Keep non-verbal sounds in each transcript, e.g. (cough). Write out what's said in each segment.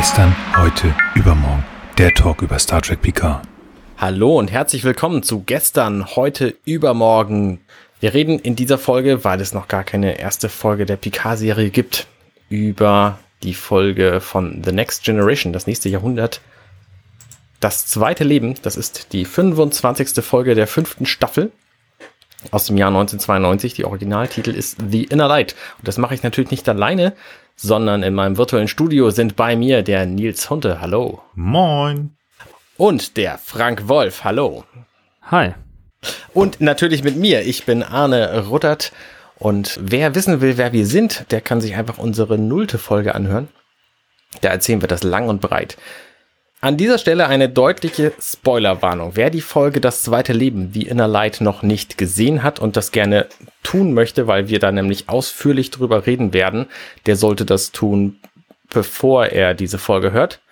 Gestern, heute, übermorgen. Der Talk über Star Trek Picard. Hallo und herzlich willkommen zu gestern, heute, übermorgen. Wir reden in dieser Folge, weil es noch gar keine erste Folge der Picard-Serie gibt, über die Folge von The Next Generation, das nächste Jahrhundert. Das zweite Leben, das ist die 25. Folge der fünften Staffel aus dem Jahr 1992. Die Originaltitel ist The Inner Light. Und das mache ich natürlich nicht alleine, sondern in meinem virtuellen Studio sind bei mir der Nils Hunte. Hallo. Moin. Und der Frank Wolf. Hallo. Hi. Und natürlich mit mir. Ich bin Arne Ruttert. Und wer wissen will, wer wir sind, der kann sich einfach unsere nullte Folge anhören. Da erzählen wir das lang und breit. An dieser Stelle eine deutliche Spoilerwarnung. Wer die Folge Das zweite Leben, The Inner Light, noch nicht gesehen hat und das gerne tun möchte, weil wir da nämlich ausführlich drüber reden werden, der sollte das tun, bevor er diese Folge hört.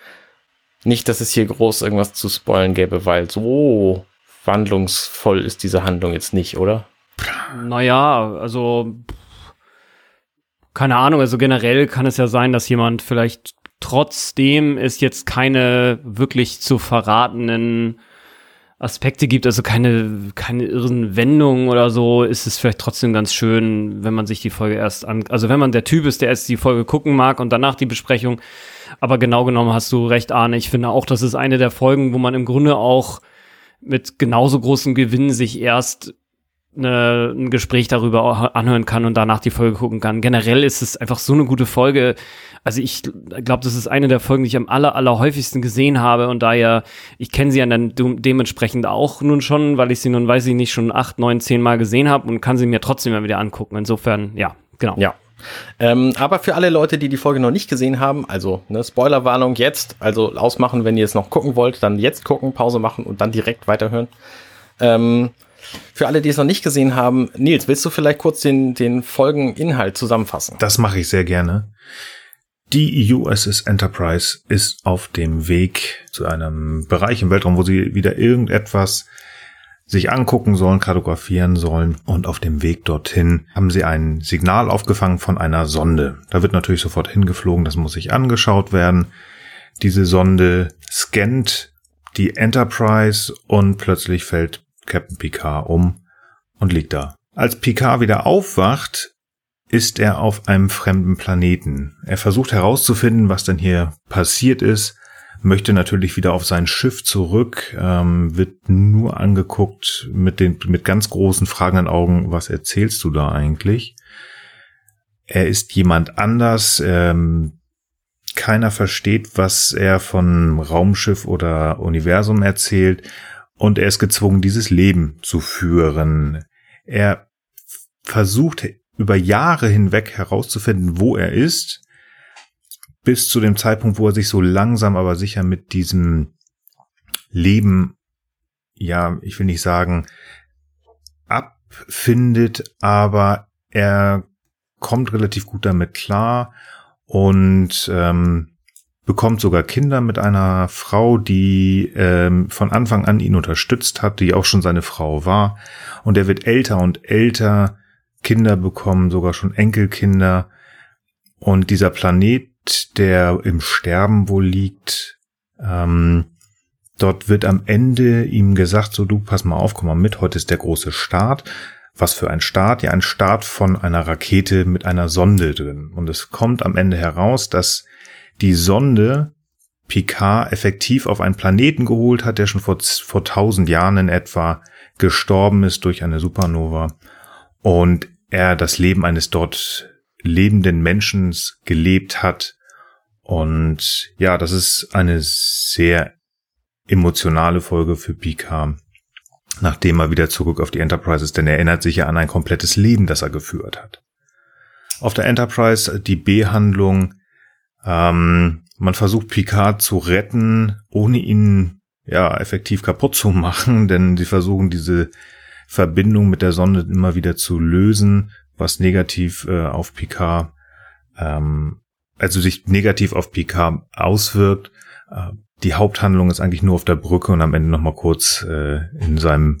Nicht, dass es hier groß irgendwas zu spoilen gäbe, weil so wandlungsvoll ist diese Handlung jetzt nicht, oder? Naja, also keine Ahnung, also generell kann es ja sein, dass jemand vielleicht trotzdem es jetzt keine wirklich zu verratenen Aspekte gibt, also keine, keine irren Wendungen oder so, ist es vielleicht trotzdem ganz schön, wenn man sich die Folge erst an, also wenn man der Typ ist, der erst die Folge gucken mag und danach die Besprechung. Aber genau genommen hast du recht, Arne. Ich finde auch, das ist eine der Folgen, wo man im Grunde auch mit genauso großem Gewinn sich erst eine, ein Gespräch darüber anhören kann und danach die Folge gucken kann. Generell ist es einfach so eine gute Folge. Also ich glaube, das ist eine der Folgen, die ich am aller, aller häufigsten gesehen habe und daher, ich kenne sie ja dann dementsprechend auch nun schon, weil ich sie nun, weiß ich nicht, schon acht, neun, zehn Mal gesehen habe und kann sie mir trotzdem mal wieder angucken. Insofern, ja, genau. Ja. Ähm, aber für alle Leute, die die Folge noch nicht gesehen haben, also ne, Spoilerwarnung jetzt, also ausmachen, wenn ihr es noch gucken wollt, dann jetzt gucken, Pause machen und dann direkt weiterhören. Ähm, für alle, die es noch nicht gesehen haben, Nils, willst du vielleicht kurz den, den Folgeninhalt zusammenfassen? Das mache ich sehr gerne. Die USS Enterprise ist auf dem Weg zu einem Bereich im Weltraum, wo sie wieder irgendetwas sich angucken sollen, kartografieren sollen. Und auf dem Weg dorthin haben sie ein Signal aufgefangen von einer Sonde. Da wird natürlich sofort hingeflogen, das muss sich angeschaut werden. Diese Sonde scannt die Enterprise und plötzlich fällt Captain Picard um und liegt da. Als Picard wieder aufwacht, ist er auf einem fremden Planeten. Er versucht herauszufinden, was denn hier passiert ist, möchte natürlich wieder auf sein Schiff zurück, ähm, wird nur angeguckt mit den mit ganz großen fragenden Augen, was erzählst du da eigentlich? Er ist jemand anders, ähm, keiner versteht, was er von Raumschiff oder Universum erzählt und er ist gezwungen, dieses Leben zu führen. Er versucht über Jahre hinweg herauszufinden, wo er ist, bis zu dem Zeitpunkt, wo er sich so langsam aber sicher mit diesem Leben, ja, ich will nicht sagen, abfindet, aber er kommt relativ gut damit klar und ähm, bekommt sogar Kinder mit einer Frau, die ähm, von Anfang an ihn unterstützt hat, die auch schon seine Frau war. Und er wird älter und älter, Kinder bekommen, sogar schon Enkelkinder. Und dieser Planet, der im Sterben wohl liegt, ähm, dort wird am Ende ihm gesagt, so du, pass mal auf, komm mal mit, heute ist der große Start. Was für ein Start? Ja, ein Start von einer Rakete mit einer Sonde drin. Und es kommt am Ende heraus, dass die Sonde Picard effektiv auf einen Planeten geholt hat, der schon vor, vor tausend Jahren in etwa gestorben ist durch eine Supernova und er das Leben eines dort lebenden Menschen gelebt hat. Und ja, das ist eine sehr emotionale Folge für Picard, nachdem er wieder zurück auf die Enterprise ist, denn er erinnert sich ja an ein komplettes Leben, das er geführt hat. Auf der Enterprise die B-Handlung ähm, man versucht Picard zu retten, ohne ihn ja effektiv kaputt zu (laughs) machen, denn sie versuchen diese Verbindung mit der Sonne immer wieder zu lösen, was negativ äh, auf Picard, ähm, also sich negativ auf Picard auswirkt. Äh, die Haupthandlung ist eigentlich nur auf der Brücke und am Ende noch mal kurz äh, in seinem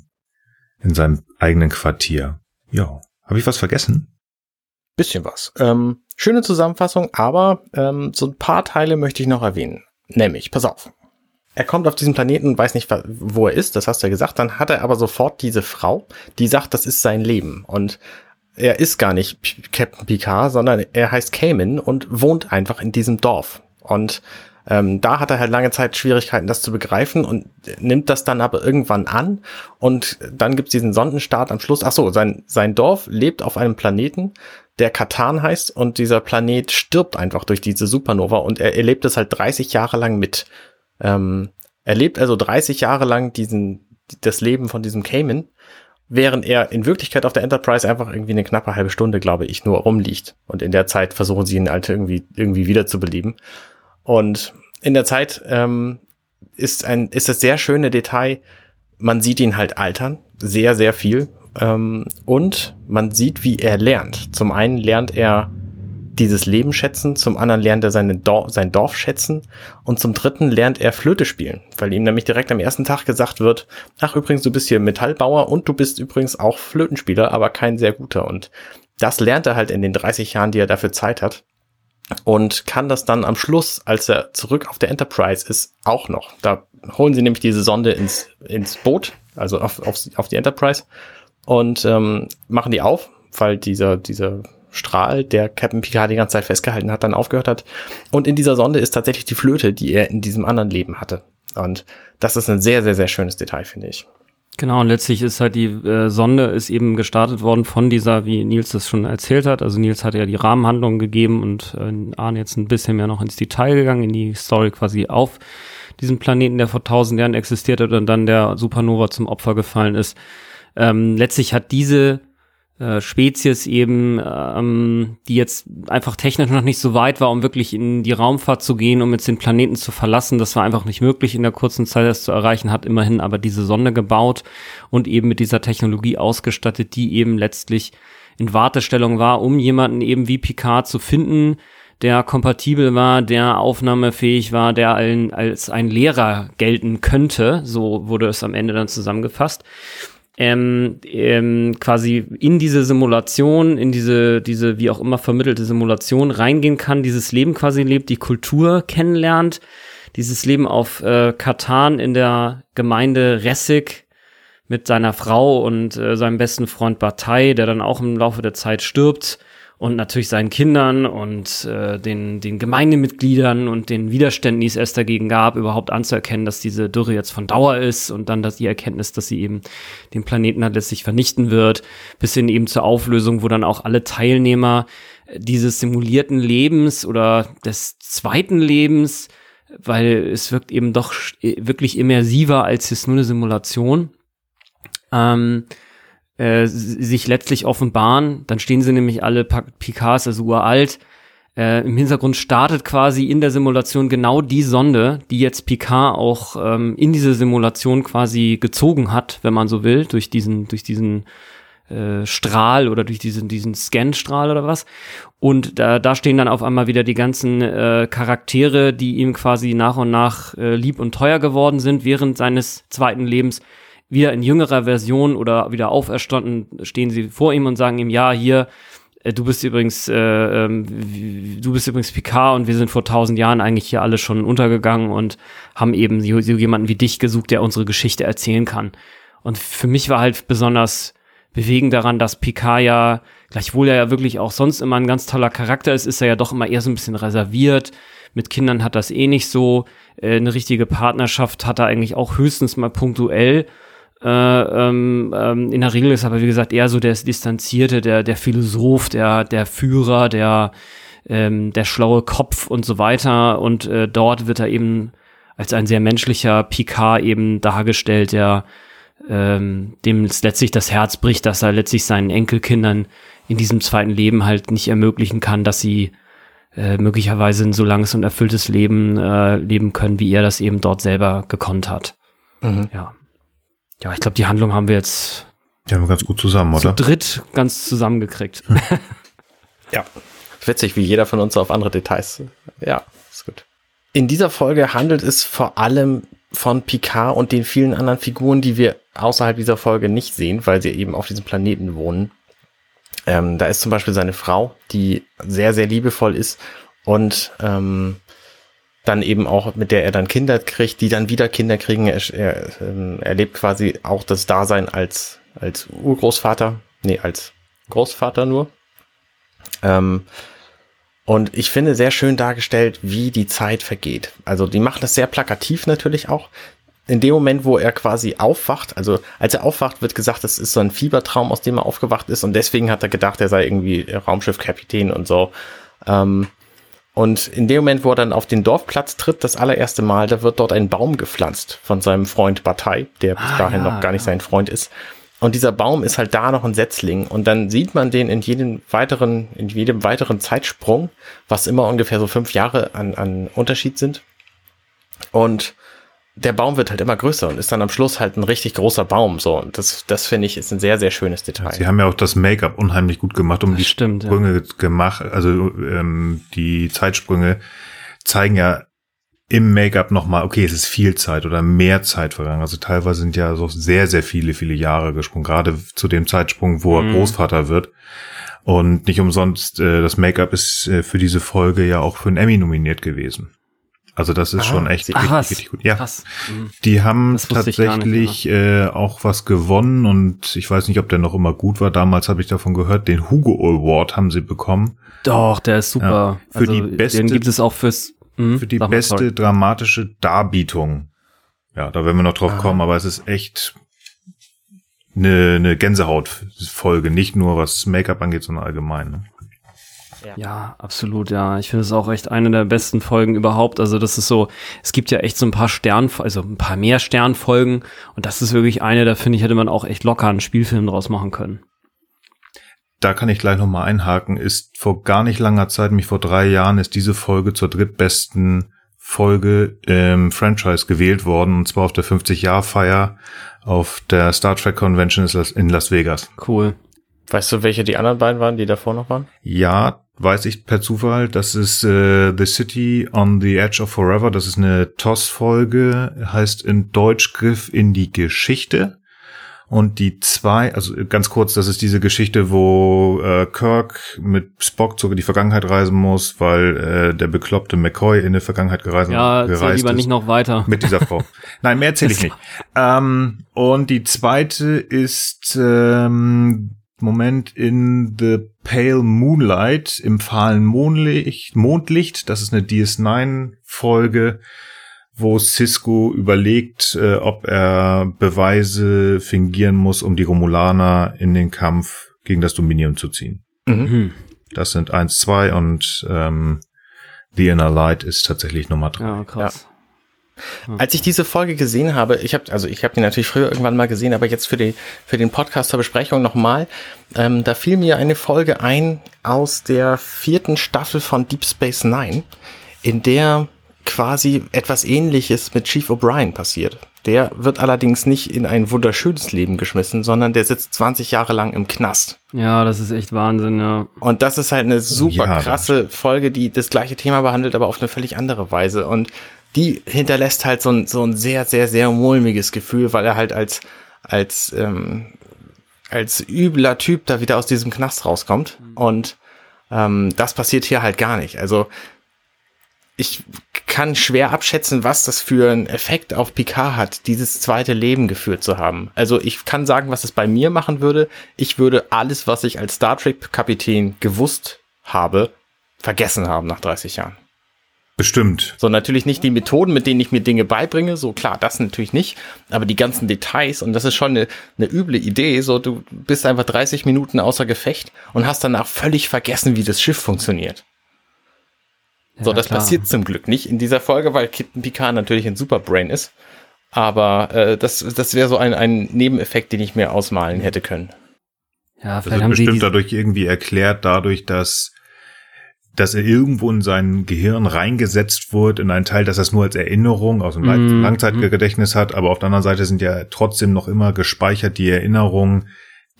in seinem eigenen Quartier. Ja, habe ich was vergessen? Bisschen was. Ähm, Schöne Zusammenfassung, aber ähm, so ein paar Teile möchte ich noch erwähnen. Nämlich, pass auf. Er kommt auf diesen Planeten, weiß nicht, wo er ist, das hast du ja gesagt. Dann hat er aber sofort diese Frau, die sagt, das ist sein Leben. Und er ist gar nicht Captain Picard, sondern er heißt Cayman und wohnt einfach in diesem Dorf. Und ähm, da hat er halt lange Zeit Schwierigkeiten, das zu begreifen und nimmt das dann aber irgendwann an. Und dann gibt's diesen Sondenstart am Schluss. Ach so, sein, sein Dorf lebt auf einem Planeten, der Katan heißt und dieser Planet stirbt einfach durch diese Supernova und er erlebt es halt 30 Jahre lang mit. Ähm, er lebt also 30 Jahre lang diesen, das Leben von diesem Cayman, während er in Wirklichkeit auf der Enterprise einfach irgendwie eine knappe halbe Stunde, glaube ich, nur rumliegt. Und in der Zeit versuchen sie ihn halt irgendwie, irgendwie wiederzubeleben. Und in der Zeit ähm, ist ein, ist das sehr schöne Detail, man sieht ihn halt altern, sehr, sehr viel. Ähm, und man sieht, wie er lernt. Zum einen lernt er dieses Leben schätzen, zum anderen lernt er seine Dor sein Dorf schätzen und zum dritten lernt er Flöte spielen, weil ihm nämlich direkt am ersten Tag gesagt wird, ach übrigens, du bist hier Metallbauer und du bist übrigens auch Flötenspieler, aber kein sehr guter und das lernt er halt in den 30 Jahren, die er dafür Zeit hat und kann das dann am Schluss, als er zurück auf der Enterprise ist, auch noch. Da holen sie nämlich diese Sonde ins, ins Boot, also auf, auf, auf die Enterprise und ähm, machen die auf, weil dieser, dieser Strahl, der Captain Picard die ganze Zeit festgehalten hat, dann aufgehört hat. Und in dieser Sonde ist tatsächlich die Flöte, die er in diesem anderen Leben hatte. Und das ist ein sehr, sehr, sehr schönes Detail, finde ich. Genau, und letztlich ist halt die äh, Sonde ist eben gestartet worden von dieser, wie Nils das schon erzählt hat. Also Nils hat ja die Rahmenhandlung gegeben und äh, Arne jetzt ein bisschen mehr noch ins Detail gegangen, in die Story quasi auf diesem Planeten, der vor tausend Jahren existiert hat und dann der Supernova zum Opfer gefallen ist. Ähm, letztlich hat diese äh, Spezies eben, ähm, die jetzt einfach technisch noch nicht so weit war, um wirklich in die Raumfahrt zu gehen, um jetzt den Planeten zu verlassen. Das war einfach nicht möglich in der kurzen Zeit, das zu erreichen, hat immerhin aber diese Sonde gebaut und eben mit dieser Technologie ausgestattet, die eben letztlich in Wartestellung war, um jemanden eben wie Picard zu finden, der kompatibel war, der aufnahmefähig war, der ein, als ein Lehrer gelten könnte. So wurde es am Ende dann zusammengefasst ähm, ähm, quasi in diese Simulation, in diese, diese wie auch immer vermittelte Simulation reingehen kann, dieses Leben quasi lebt, die Kultur kennenlernt, dieses Leben auf äh, Katan in der Gemeinde Ressig mit seiner Frau und äh, seinem besten Freund Bataille, der dann auch im Laufe der Zeit stirbt und natürlich seinen Kindern und äh, den, den Gemeindemitgliedern und den Widerständen, die es erst dagegen gab, überhaupt anzuerkennen, dass diese Dürre jetzt von Dauer ist und dann dass die Erkenntnis, dass sie eben den Planeten halt letztlich vernichten wird, bis hin eben zur Auflösung, wo dann auch alle Teilnehmer dieses simulierten Lebens oder des zweiten Lebens, weil es wirkt eben doch wirklich immersiver als jetzt nur eine Simulation, ähm, äh, sich letztlich offenbaren. Dann stehen sie nämlich alle Picards, also uralt. Äh, Im Hintergrund startet quasi in der Simulation genau die Sonde, die jetzt Picard auch ähm, in diese Simulation quasi gezogen hat, wenn man so will, durch diesen, durch diesen äh, Strahl oder durch diesen, diesen Scan-Strahl oder was. Und da, da stehen dann auf einmal wieder die ganzen äh, Charaktere, die ihm quasi nach und nach äh, lieb und teuer geworden sind während seines zweiten Lebens wieder in jüngerer Version oder wieder auferstanden, stehen sie vor ihm und sagen ihm, ja, hier, äh, du bist übrigens, äh, ähm, du bist übrigens Picard und wir sind vor tausend Jahren eigentlich hier alle schon untergegangen und haben eben so jemanden wie dich gesucht, der unsere Geschichte erzählen kann. Und für mich war halt besonders bewegend daran, dass Picard ja, gleichwohl er ja wirklich auch sonst immer ein ganz toller Charakter ist, ist er ja doch immer eher so ein bisschen reserviert. Mit Kindern hat das eh nicht so. Äh, eine richtige Partnerschaft hat er eigentlich auch höchstens mal punktuell. Äh, ähm, ähm, in der Regel ist aber, wie gesagt, eher so der Distanzierte, der, der Philosoph, der, der Führer, der, ähm, der schlaue Kopf und so weiter. Und äh, dort wird er eben als ein sehr menschlicher Picard eben dargestellt, der ähm, dem letztlich das Herz bricht, dass er letztlich seinen Enkelkindern in diesem zweiten Leben halt nicht ermöglichen kann, dass sie äh, möglicherweise ein so langes und erfülltes Leben äh, leben können, wie er das eben dort selber gekonnt hat. Mhm. Ja. Ja, ich glaube, die Handlung haben wir jetzt. Die haben wir ganz gut zusammen, oder? Zu dritt ganz zusammengekriegt. Hm. (laughs) ja. Witzig, wie jeder von uns auf andere Details. Ja, ist gut. In dieser Folge handelt es vor allem von Picard und den vielen anderen Figuren, die wir außerhalb dieser Folge nicht sehen, weil sie eben auf diesem Planeten wohnen. Ähm, da ist zum Beispiel seine Frau, die sehr, sehr liebevoll ist und ähm, dann eben auch, mit der er dann Kinder kriegt, die dann wieder Kinder kriegen. Er, er ähm, erlebt quasi auch das Dasein als, als Urgroßvater, nee, als Großvater nur. Ähm, und ich finde sehr schön dargestellt, wie die Zeit vergeht. Also die machen das sehr plakativ natürlich auch. In dem Moment, wo er quasi aufwacht, also als er aufwacht, wird gesagt, das ist so ein Fiebertraum, aus dem er aufgewacht ist und deswegen hat er gedacht, er sei irgendwie Raumschiffkapitän und so. Ähm, und in dem Moment, wo er dann auf den Dorfplatz tritt, das allererste Mal, da wird dort ein Baum gepflanzt von seinem Freund Bataille, der bis ah, dahin ja, noch gar nicht ja. sein Freund ist. Und dieser Baum ist halt da noch ein Setzling. Und dann sieht man den in jedem weiteren, in jedem weiteren Zeitsprung, was immer ungefähr so fünf Jahre an, an Unterschied sind. Und der Baum wird halt immer größer und ist dann am Schluss halt ein richtig großer Baum. So, und das, das finde ich ist ein sehr, sehr schönes Detail. Sie haben ja auch das Make-up unheimlich gut gemacht, um das die stimmt, Sprünge ja. gemacht, also ähm, die Zeitsprünge zeigen ja im Make-up nochmal, okay, es ist viel Zeit oder mehr Zeit vergangen. Also teilweise sind ja so sehr, sehr viele, viele Jahre gesprungen, gerade zu dem Zeitsprung, wo er mhm. Großvater wird. Und nicht umsonst, äh, das Make-up ist äh, für diese Folge ja auch für einen Emmy nominiert gewesen. Also das ist ah, schon echt richtig, krass, richtig gut. Ja, krass. Mhm. die haben tatsächlich nicht, äh, auch was gewonnen und ich weiß nicht, ob der noch immer gut war. Damals habe ich davon gehört, den Hugo Award haben sie bekommen. Doch, der ist super. Ja, für also, die beste, den gibt es auch fürs mhm, für die beste mal, dramatische Darbietung. Ja, da werden wir noch drauf ah. kommen, aber es ist echt eine, eine Gänsehautfolge, nicht nur was Make-up angeht, sondern allgemein. Ne? Ja. ja, absolut, ja. Ich finde es auch echt eine der besten Folgen überhaupt. Also das ist so, es gibt ja echt so ein paar Stern, also ein paar mehr Sternfolgen und das ist wirklich eine, da finde ich, hätte man auch echt locker einen Spielfilm draus machen können. Da kann ich gleich nochmal einhaken, ist vor gar nicht langer Zeit, nämlich vor drei Jahren, ist diese Folge zur drittbesten Folge im Franchise gewählt worden, und zwar auf der 50-Jahr-Feier auf der Star Trek Convention in Las Vegas. Cool. Weißt du, welche die anderen beiden waren, die davor noch waren? Ja, weiß ich per Zufall. Das ist äh, The City on the Edge of Forever. Das ist eine TOS-Folge, heißt in Deutsch Griff in die Geschichte. Und die zwei, also ganz kurz, das ist diese Geschichte, wo äh, Kirk mit Spock sogar die Vergangenheit reisen muss, weil äh, der bekloppte McCoy in die Vergangenheit gereist, ja, gereist lieber ist. lieber nicht noch weiter. Mit dieser Frau. (laughs) Nein, mehr erzähle ich nicht. Ähm, und die zweite ist ähm, Moment in The Pale Moonlight, im fahlen Mondlicht, Mondlicht. Das ist eine DS9-Folge, wo Cisco überlegt, äh, ob er Beweise fingieren muss, um die Romulaner in den Kampf gegen das Dominion zu ziehen. Mhm. Das sind eins, zwei und ähm, The Inner Light ist tatsächlich Nummer drei. Ja, krass. Ja. Als ich diese Folge gesehen habe, ich habe also ich habe die natürlich früher irgendwann mal gesehen, aber jetzt für die für den Podcast zur Besprechung nochmal, ähm, da fiel mir eine Folge ein aus der vierten Staffel von Deep Space Nine, in der quasi etwas Ähnliches mit Chief O'Brien passiert. Der wird allerdings nicht in ein wunderschönes Leben geschmissen, sondern der sitzt 20 Jahre lang im Knast. Ja, das ist echt Wahnsinn, ja. Und das ist halt eine super ja, krasse Folge, die das gleiche Thema behandelt, aber auf eine völlig andere Weise. Und die hinterlässt halt so ein, so ein sehr, sehr, sehr mulmiges Gefühl, weil er halt als, als, ähm, als übler Typ da wieder aus diesem Knast rauskommt. Mhm. Und ähm, das passiert hier halt gar nicht. Also ich kann schwer abschätzen, was das für einen Effekt auf Picard hat, dieses zweite Leben geführt zu haben. Also ich kann sagen, was es bei mir machen würde. Ich würde alles, was ich als Star Trek Kapitän gewusst habe, vergessen haben nach 30 Jahren. Bestimmt. So, natürlich nicht die Methoden, mit denen ich mir Dinge beibringe, so klar, das natürlich nicht, aber die ganzen Details und das ist schon eine, eine üble Idee, so du bist einfach 30 Minuten außer Gefecht und hast danach völlig vergessen, wie das Schiff funktioniert. Ja, so, das klar. passiert zum Glück nicht in dieser Folge, weil Captain Picard natürlich ein Superbrain ist, aber äh, das, das wäre so ein, ein Nebeneffekt, den ich mir ausmalen hätte können. Ja, vielleicht das haben bestimmt dadurch irgendwie erklärt, dadurch, dass dass er irgendwo in sein Gehirn reingesetzt wird, in einen Teil, dass er es nur als Erinnerung aus dem mm. Langzeitgedächtnis hat, aber auf der anderen Seite sind ja trotzdem noch immer gespeichert die Erinnerungen,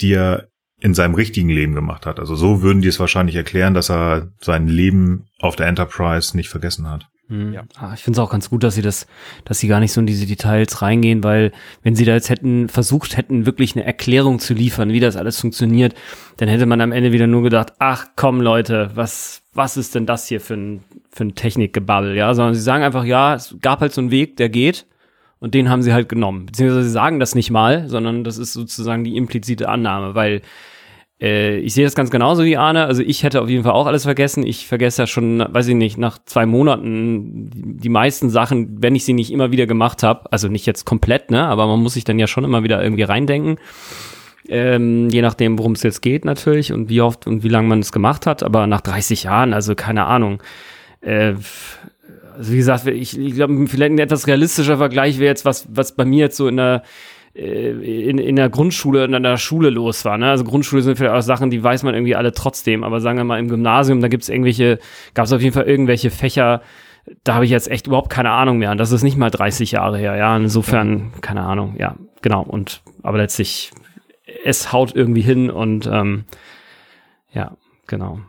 die er in seinem richtigen Leben gemacht hat. Also so würden die es wahrscheinlich erklären, dass er sein Leben auf der Enterprise nicht vergessen hat. Hm. Ja. Ah, ich finde es auch ganz gut, dass sie das, dass sie gar nicht so in diese Details reingehen, weil wenn sie da jetzt hätten versucht hätten, wirklich eine Erklärung zu liefern, wie das alles funktioniert, dann hätte man am Ende wieder nur gedacht, ach komm Leute, was, was ist denn das hier für ein, für ein Technikgebabbel, ja, sondern sie sagen einfach, ja, es gab halt so einen Weg, der geht und den haben sie halt genommen. Beziehungsweise sie sagen das nicht mal, sondern das ist sozusagen die implizite Annahme, weil ich sehe das ganz genauso wie Arne. Also ich hätte auf jeden Fall auch alles vergessen. Ich vergesse ja schon, weiß ich nicht, nach zwei Monaten die meisten Sachen, wenn ich sie nicht immer wieder gemacht habe. Also nicht jetzt komplett, ne? Aber man muss sich dann ja schon immer wieder irgendwie reindenken. Ähm, je nachdem, worum es jetzt geht natürlich und wie oft und wie lange man es gemacht hat. Aber nach 30 Jahren, also keine Ahnung. Äh, also wie gesagt, ich, ich glaube, vielleicht ein etwas realistischer Vergleich wäre jetzt, was, was bei mir jetzt so in der äh, in, in der Grundschule und an der Schule los war. Ne? Also Grundschule sind vielleicht auch Sachen, die weiß man irgendwie alle trotzdem, aber sagen wir mal im Gymnasium, da gibt es irgendwelche, gab es auf jeden Fall irgendwelche Fächer, da habe ich jetzt echt überhaupt keine Ahnung mehr. Und das ist nicht mal 30 Jahre her, ja. Insofern, keine Ahnung, ja, genau. Und aber letztlich, es haut irgendwie hin und ähm, ja, genau.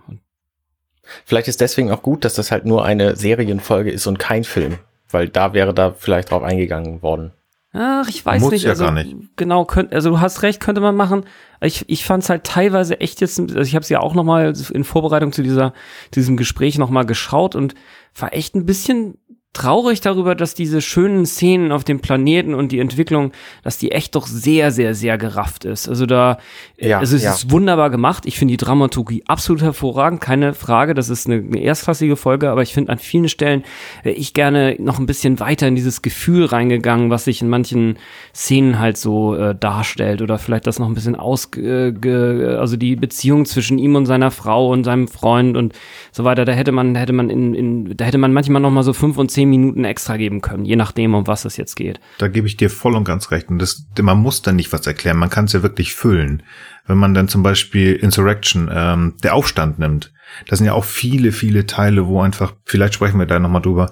Vielleicht ist deswegen auch gut, dass das halt nur eine Serienfolge ist und kein Film, weil da wäre da vielleicht drauf eingegangen worden. Ach, ich weiß Muss nicht. Ja also, gar nicht. Genau, könnt, also du hast recht, könnte man machen. Ich, ich fand es halt teilweise echt jetzt, also ich habe es ja auch noch mal in Vorbereitung zu dieser diesem Gespräch noch mal geschaut und war echt ein bisschen traurig darüber, dass diese schönen Szenen auf dem Planeten und die Entwicklung, dass die echt doch sehr, sehr, sehr gerafft ist. Also da, ja, also es ja. ist wunderbar gemacht. Ich finde die Dramaturgie absolut hervorragend, keine Frage. Das ist eine, eine erstklassige Folge, aber ich finde an vielen Stellen wäre ich gerne noch ein bisschen weiter in dieses Gefühl reingegangen, was sich in manchen Szenen halt so äh, darstellt oder vielleicht das noch ein bisschen aus, äh, also die Beziehung zwischen ihm und seiner Frau und seinem Freund und so weiter. Da hätte man, da hätte man in, in da hätte man manchmal noch mal so fünf und zehn zehn Minuten extra geben können, je nachdem, um was es jetzt geht. Da gebe ich dir voll und ganz recht. Und das, man muss da nicht was erklären, man kann es ja wirklich füllen. Wenn man dann zum Beispiel Insurrection, ähm, der Aufstand nimmt, da sind ja auch viele, viele Teile, wo einfach, vielleicht sprechen wir da nochmal drüber,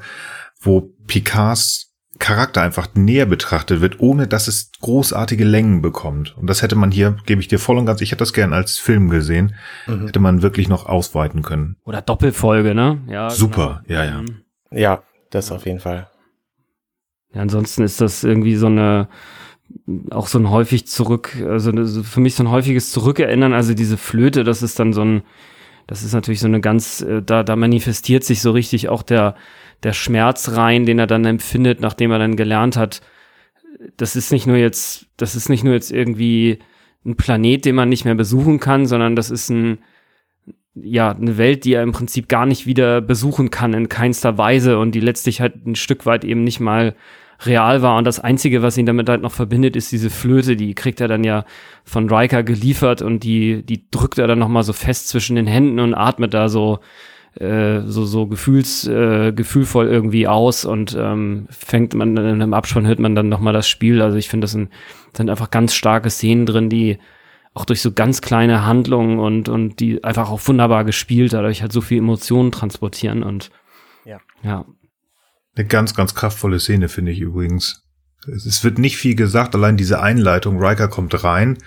wo Picards Charakter einfach näher betrachtet wird, ohne dass es großartige Längen bekommt. Und das hätte man hier, gebe ich dir voll und ganz, ich hätte das gern als Film gesehen, mhm. hätte man wirklich noch ausweiten können. Oder Doppelfolge, ne? Ja. Super, genau. ja, ja. Mhm. Ja, das auf jeden Fall. Ja, ansonsten ist das irgendwie so eine, auch so ein häufig zurück, also für mich so ein häufiges Zurückerinnern, also diese Flöte, das ist dann so ein, das ist natürlich so eine ganz, äh, da, da manifestiert sich so richtig auch der, der Schmerz rein, den er dann empfindet, nachdem er dann gelernt hat, das ist nicht nur jetzt, das ist nicht nur jetzt irgendwie ein Planet, den man nicht mehr besuchen kann, sondern das ist ein, ja, eine Welt, die er im Prinzip gar nicht wieder besuchen kann in keinster Weise und die letztlich halt ein Stück weit eben nicht mal real war. Und das Einzige, was ihn damit halt noch verbindet, ist diese Flöte, die kriegt er dann ja von Riker geliefert und die, die drückt er dann nochmal so fest zwischen den Händen und atmet da so, äh, so, so gefühls, äh, gefühlvoll irgendwie aus und ähm, fängt man in einem Abspann hört man dann nochmal das Spiel. Also ich finde, das sind, sind einfach ganz starke Szenen drin, die auch durch so ganz kleine Handlungen und, und die einfach auch wunderbar gespielt, dadurch halt so viel Emotionen transportieren und ja. ja. Eine ganz, ganz kraftvolle Szene, finde ich übrigens. Es wird nicht viel gesagt, allein diese Einleitung. Riker kommt rein,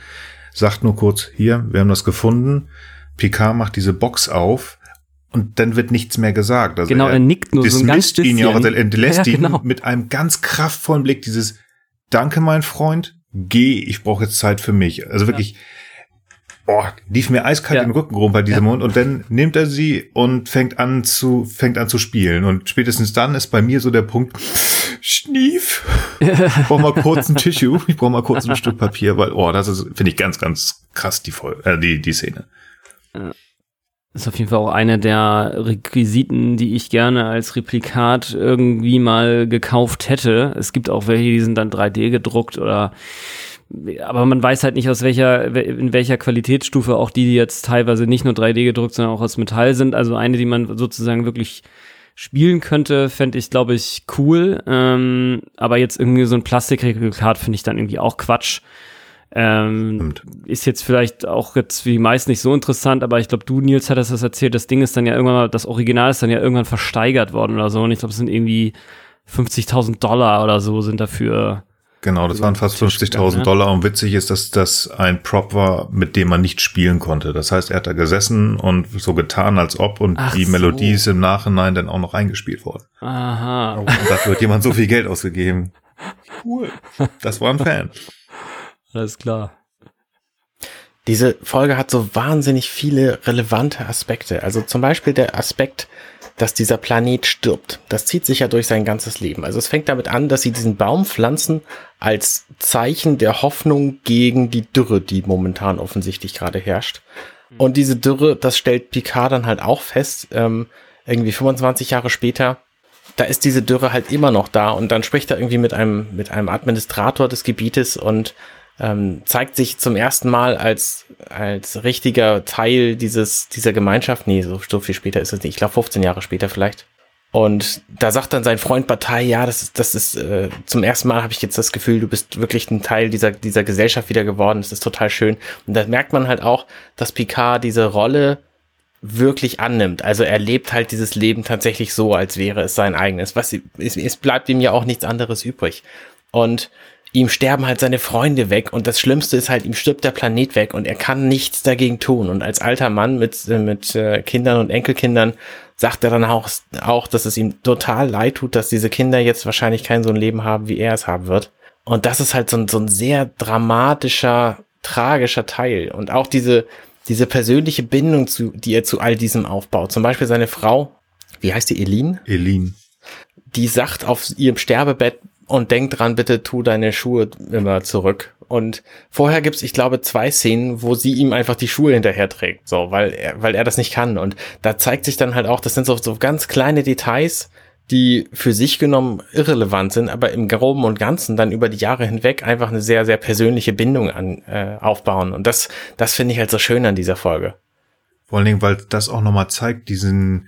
sagt nur kurz, hier, wir haben das gefunden. Picard macht diese Box auf und dann wird nichts mehr gesagt. Also genau, er, er nickt nur so ein ganz ihn ja auch, er (laughs) lässt ja, genau. ihn mit einem ganz kraftvollen Blick dieses Danke, mein Freund, geh, ich brauche jetzt Zeit für mich. Also wirklich, ja boah, lief mir eiskalt ja. den Rücken rum bei diesem ja. Hund und dann nimmt er sie und fängt an zu, fängt an zu spielen und spätestens dann ist bei mir so der Punkt, Schnief, ich brauche mal kurz ein Tissue, ich brauche mal kurz ein Stück Papier, weil, oh, das ist, finde ich ganz, ganz krass, die, Folge, äh, die, die Szene. Das ist auf jeden Fall auch eine der Requisiten, die ich gerne als Replikat irgendwie mal gekauft hätte. Es gibt auch welche, die sind dann 3D gedruckt oder aber man weiß halt nicht, aus welcher, in welcher Qualitätsstufe auch die, die jetzt teilweise nicht nur 3D gedruckt, sondern auch aus Metall sind. Also eine, die man sozusagen wirklich spielen könnte, fände ich, glaube ich, cool. Ähm, aber jetzt irgendwie so ein Plastikreplikat finde ich dann irgendwie auch Quatsch. Ähm, ist jetzt vielleicht auch jetzt wie meist nicht so interessant, aber ich glaube, du, Nils, hattest das erzählt, das Ding ist dann ja irgendwann mal, das Original ist dann ja irgendwann versteigert worden oder so und ich glaube, es sind irgendwie 50.000 Dollar oder so sind dafür Genau, das waren fast 50.000 ne? Dollar und witzig ist, dass das ein Prop war, mit dem man nicht spielen konnte. Das heißt, er hat da gesessen und so getan, als ob und Ach die so. Melodie ist im Nachhinein dann auch noch eingespielt worden. Aha. Und dafür hat jemand so viel Geld ausgegeben. Cool. Das war ein Fan. Alles klar. Diese Folge hat so wahnsinnig viele relevante Aspekte. Also zum Beispiel der Aspekt, dass dieser Planet stirbt. Das zieht sich ja durch sein ganzes Leben. Also es fängt damit an, dass sie diesen Baum pflanzen als Zeichen der Hoffnung gegen die Dürre, die momentan offensichtlich gerade herrscht. Und diese Dürre, das stellt Picard dann halt auch fest, ähm, irgendwie 25 Jahre später, da ist diese Dürre halt immer noch da und dann spricht er irgendwie mit einem, mit einem Administrator des Gebietes und ähm, zeigt sich zum ersten Mal als, als richtiger Teil dieses, dieser Gemeinschaft. Nee, so, so viel später ist es nicht. Ich glaube 15 Jahre später vielleicht. Und da sagt dann sein Freund Partei, ja, das ist, das ist äh, zum ersten Mal habe ich jetzt das Gefühl, du bist wirklich ein Teil dieser, dieser Gesellschaft wieder geworden. Das ist total schön. Und da merkt man halt auch, dass Picard diese Rolle wirklich annimmt. Also er lebt halt dieses Leben tatsächlich so, als wäre es sein eigenes. Was es, es bleibt ihm ja auch nichts anderes übrig. Und ihm sterben halt seine Freunde weg und das Schlimmste ist halt, ihm stirbt der Planet weg und er kann nichts dagegen tun. Und als alter Mann mit, äh, mit äh, Kindern und Enkelkindern sagt er dann auch, auch, dass es ihm total leid tut, dass diese Kinder jetzt wahrscheinlich kein so ein Leben haben, wie er es haben wird. Und das ist halt so ein, so ein sehr dramatischer, tragischer Teil. Und auch diese, diese persönliche Bindung, zu, die er zu all diesem aufbaut. Zum Beispiel seine Frau, wie heißt die, Eline? Eline. Die sagt auf ihrem Sterbebett, und denk dran, bitte tu deine Schuhe immer zurück. Und vorher gibt's, ich glaube, zwei Szenen, wo sie ihm einfach die Schuhe hinterher trägt, so, weil er, weil er das nicht kann. Und da zeigt sich dann halt auch, das sind so, so ganz kleine Details, die für sich genommen irrelevant sind, aber im Groben und Ganzen dann über die Jahre hinweg einfach eine sehr, sehr persönliche Bindung an, äh, aufbauen. Und das, das finde ich halt so schön an dieser Folge. Vor allen Dingen, weil das auch nochmal zeigt, diesen,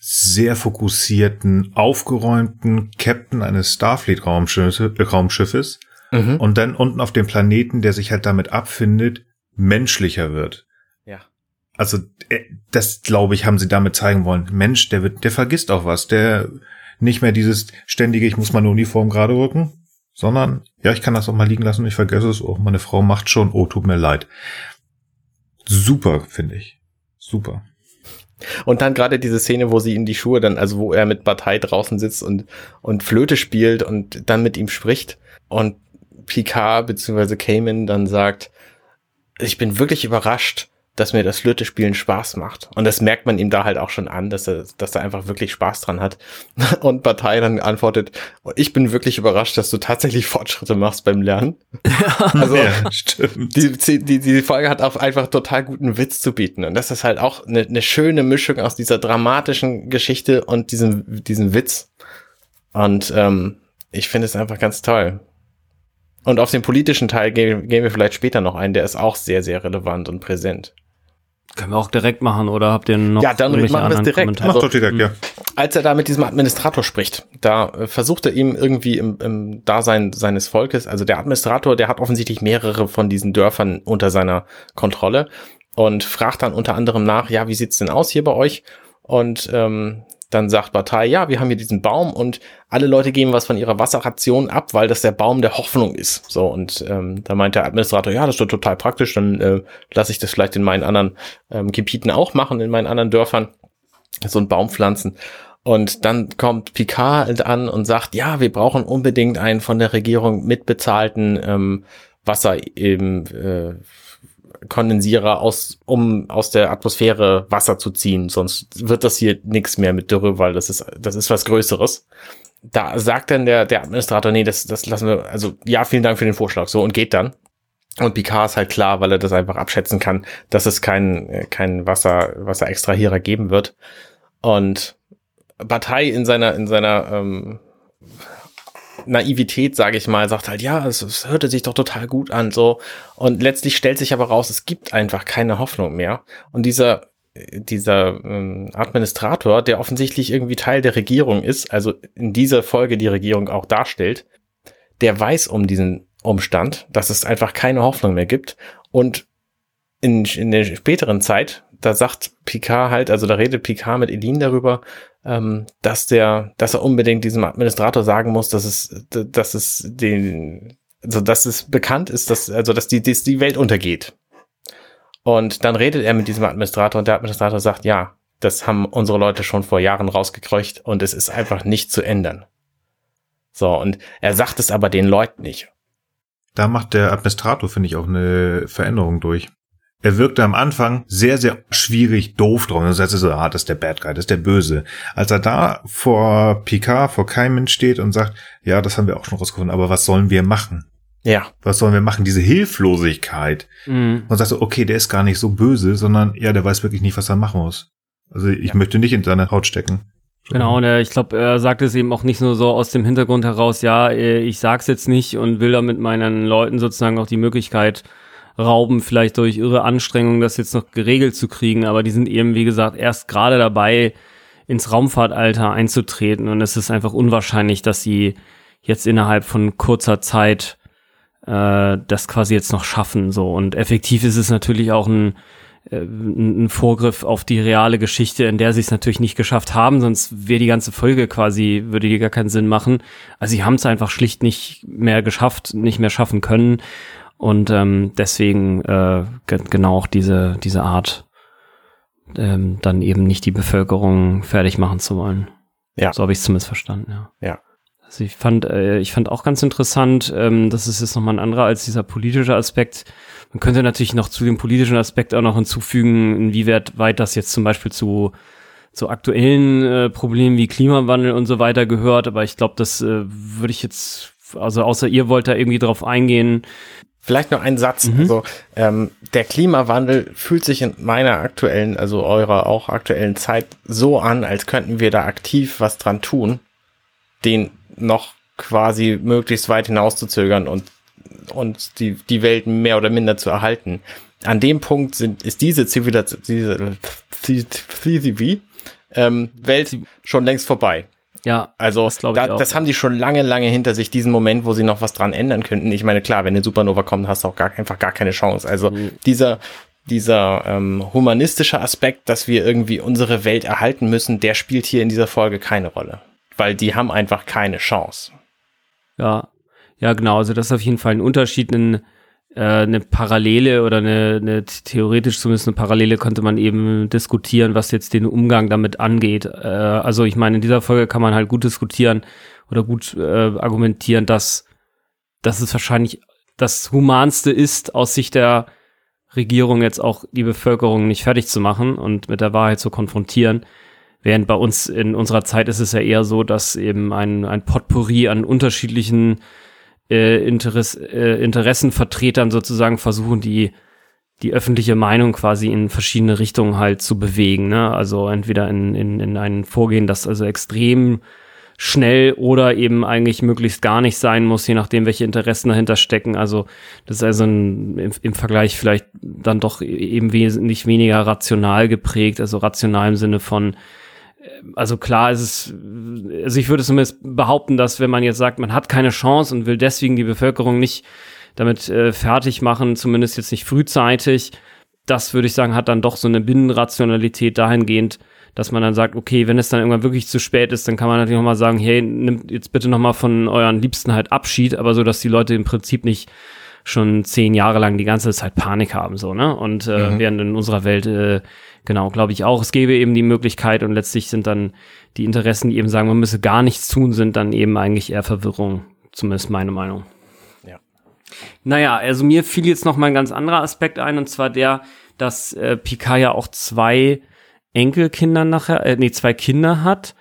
sehr fokussierten, aufgeräumten Captain eines Starfleet-Raumschiffes mhm. und dann unten auf dem Planeten, der sich halt damit abfindet, menschlicher wird. Ja. Also äh, das, glaube ich, haben sie damit zeigen wollen. Mensch, der wird, der vergisst auch was, der nicht mehr dieses ständige, ich muss meine Uniform gerade rücken, sondern ja, ich kann das auch mal liegen lassen, ich vergesse es, oh, meine Frau macht schon, oh, tut mir leid. Super, finde ich. Super. Und dann gerade diese Szene, wo sie in die Schuhe dann, also wo er mit Partei draußen sitzt und, und Flöte spielt und dann mit ihm spricht und Picard bzw. Cayman dann sagt, ich bin wirklich überrascht, dass mir das Flöte-Spielen Spaß macht. Und das merkt man ihm da halt auch schon an, dass er, dass er einfach wirklich Spaß dran hat. (laughs) Und Partei dann antwortet, ich bin wirklich überrascht, dass du tatsächlich Fortschritte machst beim Lernen. also, ja, stimmt. Die, die, die Folge hat auch einfach total guten Witz zu bieten. Und das ist halt auch eine, eine schöne Mischung aus dieser dramatischen Geschichte und diesem, diesem Witz. Und ähm, ich finde es einfach ganz toll. Und auf den politischen Teil gehen, gehen wir vielleicht später noch ein, der ist auch sehr, sehr relevant und präsent. Können wir auch direkt machen oder habt ihr noch Ja, dann machen wir es direkt. Also, Mach doch direkt, ja. Als er da mit diesem Administrator spricht, da äh, versucht er ihm irgendwie im, im Dasein seines Volkes, also der Administrator, der hat offensichtlich mehrere von diesen Dörfern unter seiner Kontrolle und fragt dann unter anderem nach, ja, wie sieht's denn aus hier bei euch? Und ähm, dann sagt Partei, ja, wir haben hier diesen Baum und alle Leute geben was von ihrer Wasserration ab, weil das der Baum der Hoffnung ist. So, und ähm, da meint der Administrator, ja, das ist doch total praktisch, dann äh, lasse ich das vielleicht in meinen anderen ähm, Gebieten auch machen, in meinen anderen Dörfern, so ein Baum pflanzen. Und dann kommt Picard an und sagt, ja, wir brauchen unbedingt einen von der Regierung mitbezahlten ähm, Wasser im äh, Kondensierer aus, um aus der Atmosphäre Wasser zu ziehen. Sonst wird das hier nichts mehr mit Dürre, weil das ist, das ist was Größeres. Da sagt dann der, der Administrator, nee, das, das lassen wir, also ja, vielen Dank für den Vorschlag, so und geht dann. Und Picard ist halt klar, weil er das einfach abschätzen kann, dass es kein, kein Wasser, Wasserextrahierer geben wird. Und Partei in seiner, in seiner ähm, Naivität, sage ich mal, sagt halt, ja, es, es hörte sich doch total gut an, so. Und letztlich stellt sich aber raus, es gibt einfach keine Hoffnung mehr. Und dieser dieser ähm, Administrator, der offensichtlich irgendwie Teil der Regierung ist, also in dieser Folge die Regierung auch darstellt, der weiß um diesen Umstand, dass es einfach keine Hoffnung mehr gibt und in, in der späteren Zeit da sagt Picard halt, also da redet Picard mit Elin darüber, ähm, dass der, dass er unbedingt diesem Administrator sagen muss, dass es, dass es den, also dass es bekannt ist, dass, also dass die, dass die Welt untergeht. Und dann redet er mit diesem Administrator und der Administrator sagt, ja, das haben unsere Leute schon vor Jahren rausgekreucht und es ist einfach nicht zu ändern. So, und er sagt es aber den Leuten nicht. Da macht der Administrator, finde ich, auch eine Veränderung durch. Er wirkte am Anfang sehr, sehr schwierig, doof drauf. Das heißt so, ah, das ist der Bad Guy, das ist der Böse. Als er da vor Picard, vor Keimen steht und sagt, ja, das haben wir auch schon rausgefunden, aber was sollen wir machen? Ja. Was sollen wir machen? Diese Hilflosigkeit. Mhm. Und sagst so, okay, der ist gar nicht so böse, sondern ja, der weiß wirklich nicht, was er machen muss. Also ich ja. möchte nicht in seine Haut stecken. Genau, und ich glaube, er sagt es eben auch nicht nur so aus dem Hintergrund heraus, ja, äh, ich sag's jetzt nicht und will damit meinen Leuten sozusagen auch die Möglichkeit rauben, vielleicht durch ihre Anstrengungen, das jetzt noch geregelt zu kriegen, aber die sind eben, wie gesagt, erst gerade dabei, ins Raumfahrtalter einzutreten und es ist einfach unwahrscheinlich, dass sie jetzt innerhalb von kurzer Zeit äh, das quasi jetzt noch schaffen, so. Und effektiv ist es natürlich auch ein äh, ein Vorgriff auf die reale Geschichte, in der sie es natürlich nicht geschafft haben, sonst wäre die ganze Folge quasi, würde die gar keinen Sinn machen. Also sie haben es einfach schlicht nicht mehr geschafft, nicht mehr schaffen können. Und ähm, deswegen äh, genau auch diese, diese Art, ähm, dann eben nicht die Bevölkerung fertig machen zu wollen. Ja. So habe ich es zumindest verstanden, ja. Ja. Also ich fand, äh, ich fand auch ganz interessant, ähm, das ist jetzt nochmal ein anderer als dieser politische Aspekt, man könnte natürlich noch zu dem politischen Aspekt auch noch hinzufügen, inwieweit weit das jetzt zum Beispiel zu, zu aktuellen äh, Problemen wie Klimawandel und so weiter gehört. Aber ich glaube, das äh, würde ich jetzt, also außer ihr wollt da irgendwie drauf eingehen. Vielleicht noch ein Satz. Mhm. Also ähm, der Klimawandel fühlt sich in meiner aktuellen, also eurer auch aktuellen Zeit so an, als könnten wir da aktiv was dran tun, den noch quasi möglichst weit hinauszuzögern und und die, die Welt mehr oder minder zu erhalten. An dem Punkt sind, ist diese Zivilisation, diese CCV, ähm, Welt schon längst vorbei. Ja, also das, da, das haben die schon lange, lange hinter sich, diesen Moment, wo sie noch was dran ändern könnten. Ich meine, klar, wenn eine Supernova kommt, hast du auch gar, einfach gar keine Chance. Also mhm. dieser, dieser ähm, humanistische Aspekt, dass wir irgendwie unsere Welt erhalten müssen, der spielt hier in dieser Folge keine Rolle. Weil die haben einfach keine Chance. Ja, ja, genau. Also das ist auf jeden Fall ein Unterschied. Ein, äh, eine Parallele oder eine, eine theoretisch zumindest eine Parallele könnte man eben diskutieren, was jetzt den Umgang damit angeht. Äh, also ich meine, in dieser Folge kann man halt gut diskutieren oder gut äh, argumentieren, dass, dass es wahrscheinlich das Humanste ist, aus Sicht der Regierung jetzt auch die Bevölkerung nicht fertig zu machen und mit der Wahrheit zu konfrontieren. Während bei uns in unserer Zeit ist es ja eher so, dass eben ein, ein Potpourri an unterschiedlichen äh, Interess, äh, Interessenvertretern sozusagen versuchen, die die öffentliche Meinung quasi in verschiedene Richtungen halt zu bewegen. Ne? Also entweder in, in, in ein Vorgehen, das also extrem schnell oder eben eigentlich möglichst gar nicht sein muss, je nachdem, welche Interessen dahinter stecken. Also das ist also ein, im, im Vergleich vielleicht dann doch eben wesentlich weniger rational geprägt, also rational im Sinne von also klar ist es, also ich würde zumindest behaupten, dass wenn man jetzt sagt, man hat keine Chance und will deswegen die Bevölkerung nicht damit äh, fertig machen, zumindest jetzt nicht frühzeitig, das würde ich sagen, hat dann doch so eine Binnenrationalität dahingehend, dass man dann sagt, okay, wenn es dann irgendwann wirklich zu spät ist, dann kann man natürlich nochmal sagen, hey, nimmt jetzt bitte nochmal von euren Liebsten halt Abschied, aber so, dass die Leute im Prinzip nicht schon zehn Jahre lang die ganze Zeit Panik haben, so, ne? Und äh, mhm. während in unserer Welt äh, Genau, glaube ich auch. Es gäbe eben die Möglichkeit und letztlich sind dann die Interessen, die eben sagen, man müsse gar nichts tun, sind dann eben eigentlich eher Verwirrung. Zumindest meine Meinung. Ja. Naja, also mir fiel jetzt noch mal ein ganz anderer Aspekt ein und zwar der, dass äh, Picard ja auch zwei Enkelkinder nachher, äh, nee, zwei Kinder hat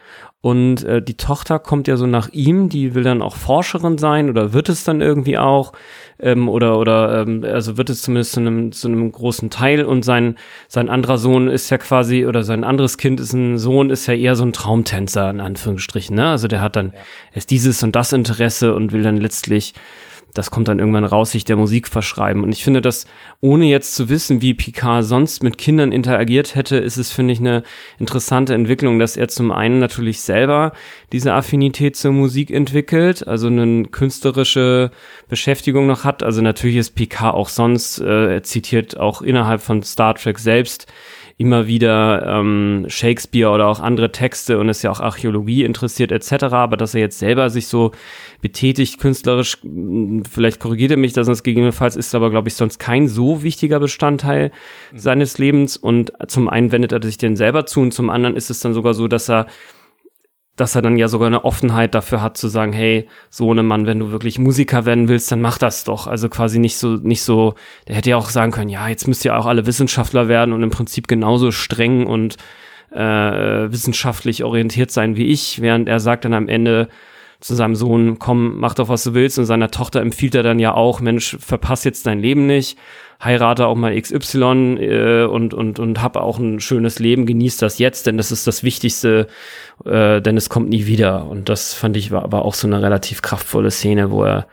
und äh, die Tochter kommt ja so nach ihm, die will dann auch Forscherin sein oder wird es dann irgendwie auch ähm, oder oder ähm, also wird es zumindest zu einem zu einem großen Teil. Und sein sein anderer Sohn ist ja quasi oder sein anderes Kind ist ein Sohn ist ja eher so ein Traumtänzer in Anführungsstrichen ne? Also der hat dann erst dieses und das Interesse und will dann letztlich das kommt dann irgendwann raus, sich der Musik verschreiben. Und ich finde, dass ohne jetzt zu wissen, wie Picard sonst mit Kindern interagiert hätte, ist es, finde ich, eine interessante Entwicklung, dass er zum einen natürlich selber diese Affinität zur Musik entwickelt, also eine künstlerische Beschäftigung noch hat. Also natürlich ist Picard auch sonst, äh, er zitiert auch innerhalb von Star Trek selbst immer wieder ähm, Shakespeare oder auch andere Texte und ist ja auch Archäologie interessiert etc. Aber dass er jetzt selber sich so betätigt künstlerisch, vielleicht korrigiert er mich, dass es gegebenenfalls ist, aber glaube ich sonst kein so wichtiger Bestandteil mhm. seines Lebens. Und zum einen wendet er sich den selber zu und zum anderen ist es dann sogar so, dass er dass er dann ja sogar eine Offenheit dafür hat zu sagen, hey, so Mann, wenn du wirklich Musiker werden willst, dann mach das doch. Also quasi nicht so, nicht so, der hätte ja auch sagen können, ja, jetzt müsst ihr auch alle Wissenschaftler werden und im Prinzip genauso streng und äh, wissenschaftlich orientiert sein wie ich, während er sagt dann am Ende zu seinem Sohn, komm, mach doch, was du willst und seiner Tochter empfiehlt er dann ja auch, Mensch, verpass jetzt dein Leben nicht heirate auch mal XY äh, und, und, und habe auch ein schönes Leben, genieß das jetzt, denn das ist das Wichtigste, äh, denn es kommt nie wieder. Und das fand ich war aber auch so eine relativ kraftvolle Szene, wo er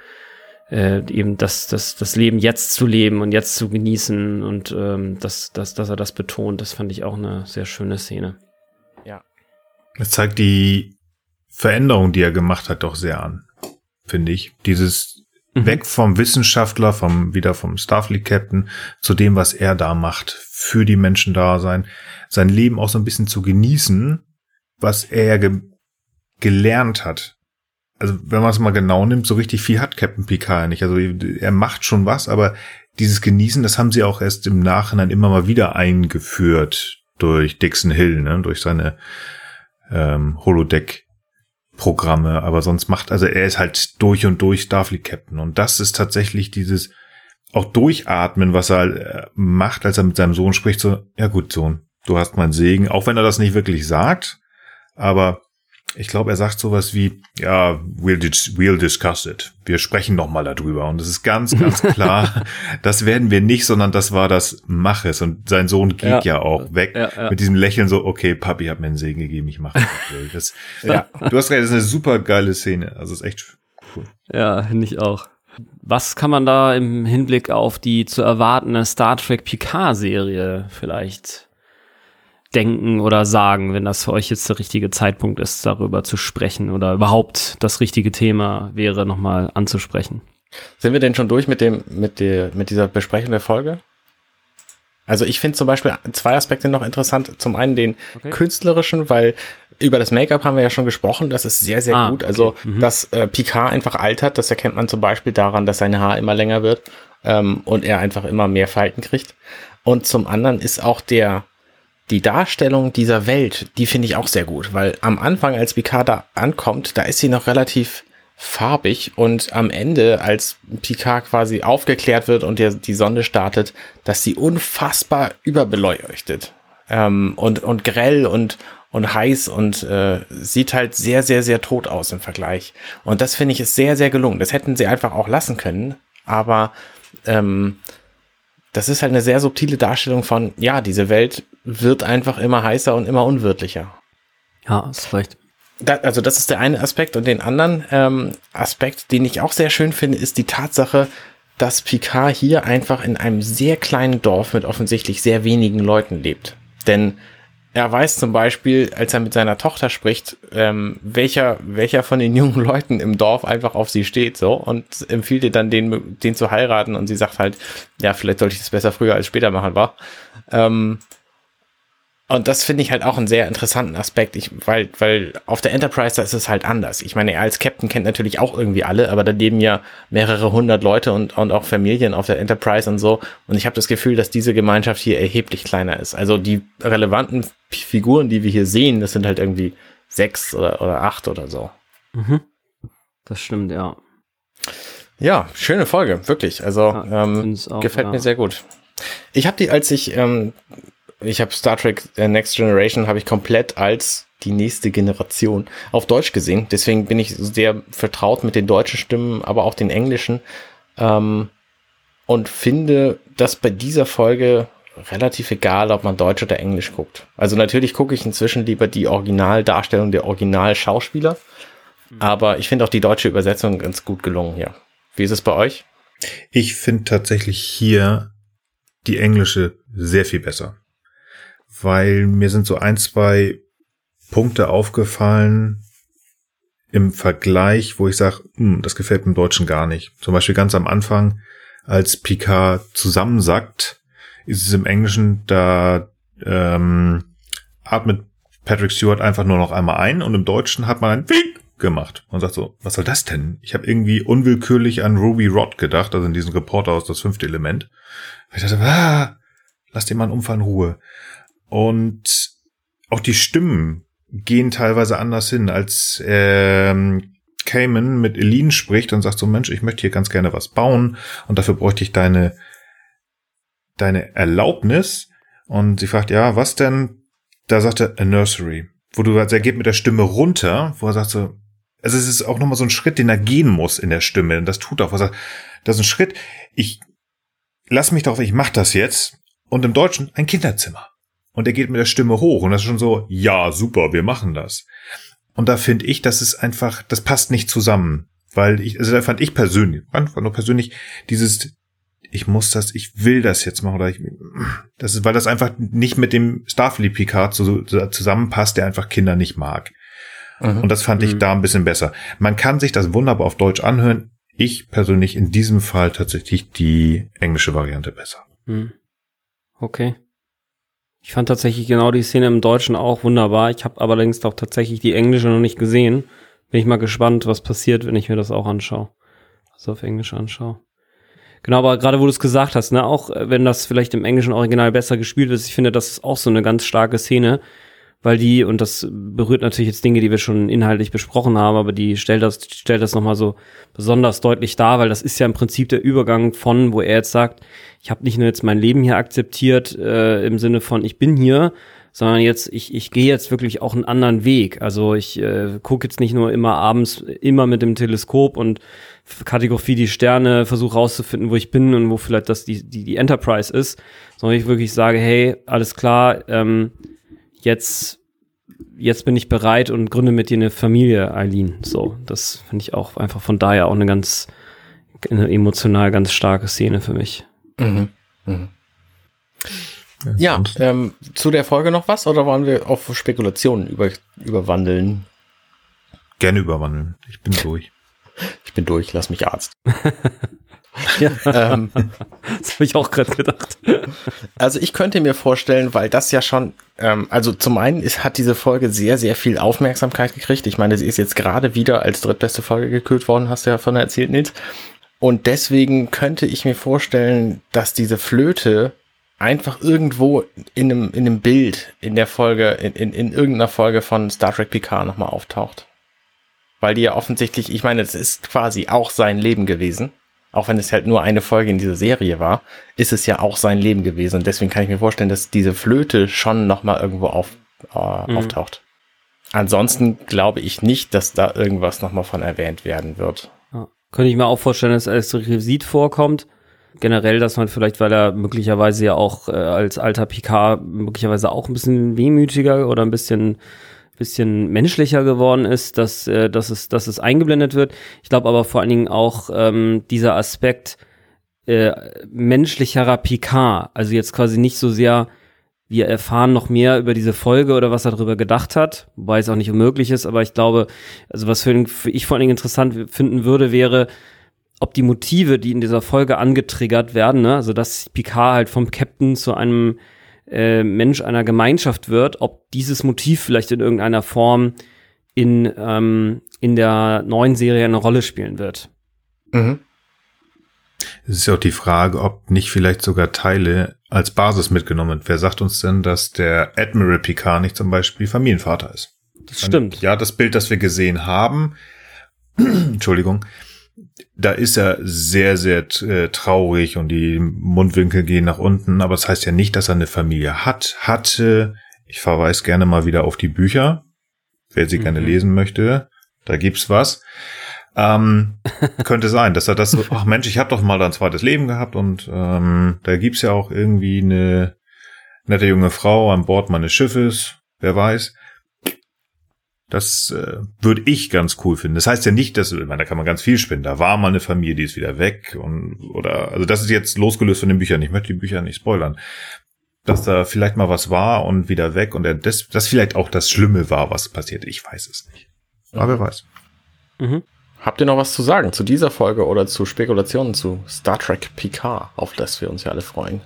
äh, eben das, das, das Leben jetzt zu leben und jetzt zu genießen und ähm, das, das, dass er das betont, das fand ich auch eine sehr schöne Szene. Ja. Es zeigt die Veränderung, die er gemacht hat, doch sehr an, finde ich. Dieses Mhm. Weg vom Wissenschaftler, vom, wieder vom Starfleet Captain zu dem, was er da macht, für die Menschen da sein, sein Leben auch so ein bisschen zu genießen, was er ge gelernt hat. Also, wenn man es mal genau nimmt, so richtig viel hat Captain Picard nicht. Also, er macht schon was, aber dieses Genießen, das haben sie auch erst im Nachhinein immer mal wieder eingeführt durch Dixon Hill, ne, durch seine ähm, Holodeck Programme, aber sonst macht, also er ist halt durch und durch Starfleet Captain. Und das ist tatsächlich dieses auch durchatmen, was er äh, macht, als er mit seinem Sohn spricht, so, ja gut, Sohn, du hast meinen Segen, auch wenn er das nicht wirklich sagt, aber ich glaube, er sagt sowas wie, ja, we'll, we'll discuss it. Wir sprechen noch mal darüber. Und es ist ganz, ganz (laughs) klar, das werden wir nicht, sondern das war das Mach es. Und sein Sohn geht ja, ja auch weg ja, ja. mit diesem Lächeln so, okay, Papi hat mir einen Segen gegeben, ich mache das. (laughs) ja, (laughs) du hast recht, das ist eine super geile Szene. Also ist echt cool. Ja, finde ich auch. Was kann man da im Hinblick auf die zu erwartende Star Trek Picard-Serie vielleicht denken oder sagen, wenn das für euch jetzt der richtige Zeitpunkt ist, darüber zu sprechen oder überhaupt das richtige Thema wäre, nochmal anzusprechen. Sind wir denn schon durch mit dem, mit der, mit dieser Besprechung der Folge? Also ich finde zum Beispiel zwei Aspekte noch interessant. Zum einen den okay. künstlerischen, weil über das Make-up haben wir ja schon gesprochen, das ist sehr, sehr ah, gut. Also, okay. mhm. dass äh, Picard einfach altert, das erkennt man zum Beispiel daran, dass sein Haar immer länger wird ähm, und er einfach immer mehr Falten kriegt. Und zum anderen ist auch der, die Darstellung dieser Welt, die finde ich auch sehr gut, weil am Anfang, als Picard da ankommt, da ist sie noch relativ farbig und am Ende, als Picard quasi aufgeklärt wird und der, die Sonne startet, dass sie unfassbar überbeleuchtet ähm, und, und grell und, und heiß und äh, sieht halt sehr, sehr, sehr tot aus im Vergleich. Und das finde ich ist sehr, sehr gelungen. Das hätten sie einfach auch lassen können, aber ähm, das ist halt eine sehr subtile Darstellung von, ja, diese Welt wird einfach immer heißer und immer unwirtlicher. Ja, ist recht. Da, also das ist der eine Aspekt und den anderen ähm, Aspekt, den ich auch sehr schön finde, ist die Tatsache, dass Picard hier einfach in einem sehr kleinen Dorf mit offensichtlich sehr wenigen Leuten lebt. Denn er weiß zum Beispiel, als er mit seiner Tochter spricht, ähm, welcher, welcher von den jungen Leuten im Dorf einfach auf sie steht, so, und empfiehlt ihr dann, den, den zu heiraten, und sie sagt halt, ja, vielleicht sollte ich das besser früher als später machen, war. Ähm, und das finde ich halt auch einen sehr interessanten Aspekt, ich, weil, weil auf der Enterprise, da ist es halt anders. Ich meine, er als Captain kennt natürlich auch irgendwie alle, aber da leben ja mehrere hundert Leute und, und auch Familien auf der Enterprise und so. Und ich habe das Gefühl, dass diese Gemeinschaft hier erheblich kleiner ist. Also die relevanten Figuren, die wir hier sehen, das sind halt irgendwie sechs oder, oder acht oder so. Mhm. Das stimmt, ja. Ja, schöne Folge, wirklich. Also ja, ähm, auch, gefällt ja. mir sehr gut. Ich habe die, als ich ähm, ich habe Star Trek äh, Next Generation habe ich komplett als die nächste Generation auf Deutsch gesehen. Deswegen bin ich sehr vertraut mit den deutschen Stimmen, aber auch den englischen. Ähm, und finde, dass bei dieser Folge relativ egal, ob man Deutsch oder Englisch guckt. Also natürlich gucke ich inzwischen lieber die Originaldarstellung der Originalschauspieler. Mhm. Aber ich finde auch die deutsche Übersetzung ganz gut gelungen hier. Wie ist es bei euch? Ich finde tatsächlich hier die englische sehr viel besser. Weil mir sind so ein, zwei Punkte aufgefallen im Vergleich, wo ich sage, hm, das gefällt im Deutschen gar nicht. Zum Beispiel ganz am Anfang, als Picard zusammensackt, ist es im Englischen, da ähm, atmet Patrick Stewart einfach nur noch einmal ein und im Deutschen hat man ein Wink gemacht und sagt so, was soll das denn? Ich habe irgendwie unwillkürlich an Ruby Rod gedacht, also in diesen Reporter aus das fünfte Element. Ich dachte, ah, lass den Unfall in Ruhe. Und auch die Stimmen gehen teilweise anders hin, als ähm, Cayman mit Eline spricht und sagt so, Mensch, ich möchte hier ganz gerne was bauen und dafür bräuchte ich deine, deine Erlaubnis. Und sie fragt, ja, was denn? Da sagt er, a nursery. Wo du, also er geht mit der Stimme runter, wo er sagt so, also es ist auch nochmal so ein Schritt, den er gehen muss in der Stimme. Und das tut auch was. Er, das ist ein Schritt, ich lass mich doch, ich mach das jetzt. Und im Deutschen ein Kinderzimmer. Und er geht mit der Stimme hoch. Und das ist schon so, ja, super, wir machen das. Und da finde ich, das ist einfach, das passt nicht zusammen. Weil ich, also da fand ich persönlich, einfach nur persönlich, dieses, ich muss das, ich will das jetzt machen, oder ich, das ist, weil das einfach nicht mit dem Starfleet Picard zu, zu, zusammenpasst, der einfach Kinder nicht mag. Mhm. Und das fand ich mhm. da ein bisschen besser. Man kann sich das wunderbar auf Deutsch anhören. Ich persönlich in diesem Fall tatsächlich die englische Variante besser. Mhm. Okay. Ich fand tatsächlich genau die Szene im Deutschen auch wunderbar. Ich habe allerdings auch tatsächlich die englische noch nicht gesehen. Bin ich mal gespannt, was passiert, wenn ich mir das auch anschaue. Also auf Englisch anschaue. Genau, aber gerade wo du es gesagt hast, ne, auch äh, wenn das vielleicht im englischen Original besser gespielt ist, ich finde, das ist auch so eine ganz starke Szene, weil die, und das berührt natürlich jetzt Dinge, die wir schon inhaltlich besprochen haben, aber die stellt das, stellt das nochmal so besonders deutlich dar, weil das ist ja im Prinzip der Übergang von, wo er jetzt sagt, ich habe nicht nur jetzt mein Leben hier akzeptiert, äh, im Sinne von, ich bin hier, sondern jetzt, ich, ich gehe jetzt wirklich auch einen anderen Weg. Also ich äh, gucke jetzt nicht nur immer abends immer mit dem Teleskop und Kategorie die Sterne, versuche rauszufinden, wo ich bin und wo vielleicht das die, die, die Enterprise ist, sondern ich wirklich sage, hey, alles klar, ähm, jetzt, jetzt bin ich bereit und gründe mit dir eine Familie, Eileen. So, das finde ich auch einfach von daher auch eine ganz, eine emotional ganz starke Szene für mich. Mhm. Mhm. Ja, ähm, zu der Folge noch was oder wollen wir auf Spekulationen über, überwandeln? Gerne überwandeln. Ich bin durch. Ich bin durch, lass mich Arzt. (laughs) ja, (laughs) ähm, das habe ich auch gerade gedacht. Also ich könnte mir vorstellen, weil das ja schon, ähm, also zum einen ist, hat diese Folge sehr, sehr viel Aufmerksamkeit gekriegt. Ich meine, sie ist jetzt gerade wieder als drittbeste Folge gekürt worden, hast du ja von erzählt, Nils. Und deswegen könnte ich mir vorstellen, dass diese Flöte einfach irgendwo in einem, in einem Bild in der Folge, in, in, in irgendeiner Folge von Star Trek Picard nochmal auftaucht. Weil die ja offensichtlich, ich meine, es ist quasi auch sein Leben gewesen auch wenn es halt nur eine Folge in dieser Serie war, ist es ja auch sein Leben gewesen. Und deswegen kann ich mir vorstellen, dass diese Flöte schon nochmal irgendwo auf, äh, mhm. auftaucht. Ansonsten glaube ich nicht, dass da irgendwas nochmal von erwähnt werden wird. Ja. Könnte ich mir auch vorstellen, dass als Requisit vorkommt. Generell, dass man vielleicht, weil er möglicherweise ja auch äh, als alter Picard möglicherweise auch ein bisschen wehmütiger oder ein bisschen bisschen menschlicher geworden ist, dass, äh, dass, es, dass es eingeblendet wird. Ich glaube aber vor allen Dingen auch ähm, dieser Aspekt äh, menschlicherer Picard. Also jetzt quasi nicht so sehr, wir erfahren noch mehr über diese Folge oder was er darüber gedacht hat, wobei es auch nicht unmöglich ist, aber ich glaube, also was für, für ich vor allen Dingen interessant finden würde, wäre, ob die Motive, die in dieser Folge angetriggert werden, ne, also dass Picard halt vom Captain zu einem äh, Mensch einer Gemeinschaft wird, ob dieses Motiv vielleicht in irgendeiner Form in, ähm, in der neuen Serie eine Rolle spielen wird. Mhm. Es ist ja auch die Frage, ob nicht vielleicht sogar Teile als Basis mitgenommen. Wer sagt uns denn, dass der Admiral Picard nicht zum Beispiel Familienvater ist? Das stimmt. Ja, das Bild, das wir gesehen haben, (clears throat) Entschuldigung, da ist er sehr, sehr äh, traurig und die Mundwinkel gehen nach unten, aber das heißt ja nicht, dass er eine Familie hat, hatte. Ich verweise gerne mal wieder auf die Bücher, wer sie mhm. gerne lesen möchte. Da gibt's was. Ähm, (laughs) könnte sein, dass er das so, ach Mensch, ich habe doch mal ein zweites Leben gehabt und ähm, da gibt's ja auch irgendwie eine nette junge Frau an Bord meines Schiffes, wer weiß Das äh, würde ich ganz cool finden. Das heißt ja nicht, dass, ich meine, da kann man ganz viel spinnen. Da war mal eine Familie, die ist wieder weg und oder also das ist jetzt losgelöst von den Büchern. Ich möchte die Bücher nicht spoilern. Dass da vielleicht mal was war und wieder weg und das, das vielleicht auch das Schlimme war, was passiert. Ich weiß es nicht. Aber wer weiß. Mhm. Habt ihr noch was zu sagen zu dieser Folge oder zu Spekulationen zu Star Trek Picard, auf das wir uns ja alle freuen?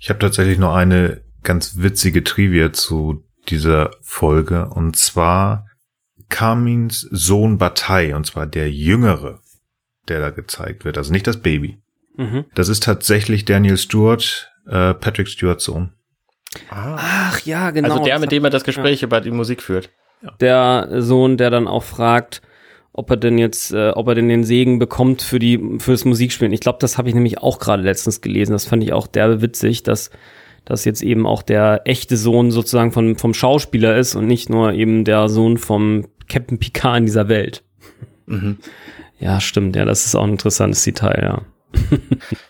Ich habe tatsächlich noch eine ganz witzige Trivia zu dieser Folge und zwar Carmins Sohn Bataille und zwar der Jüngere, der da gezeigt wird, also nicht das Baby. Mhm. Das ist tatsächlich Daniel Stewart, äh, Patrick Stewarts Sohn. Ah. Ach ja, genau. Also der, mit dem er das Gespräch ja. über die Musik führt. Der Sohn, der dann auch fragt, ob er denn jetzt, äh, ob er denn den Segen bekommt für die fürs Musikspielen. Ich glaube, das habe ich nämlich auch gerade letztens gelesen. Das fand ich auch derbe witzig, dass dass jetzt eben auch der echte Sohn sozusagen von, vom Schauspieler ist und nicht nur eben der Sohn vom Captain Picard in dieser Welt. Mhm. Ja, stimmt. Ja, das ist auch ein interessantes Detail, ja. (laughs)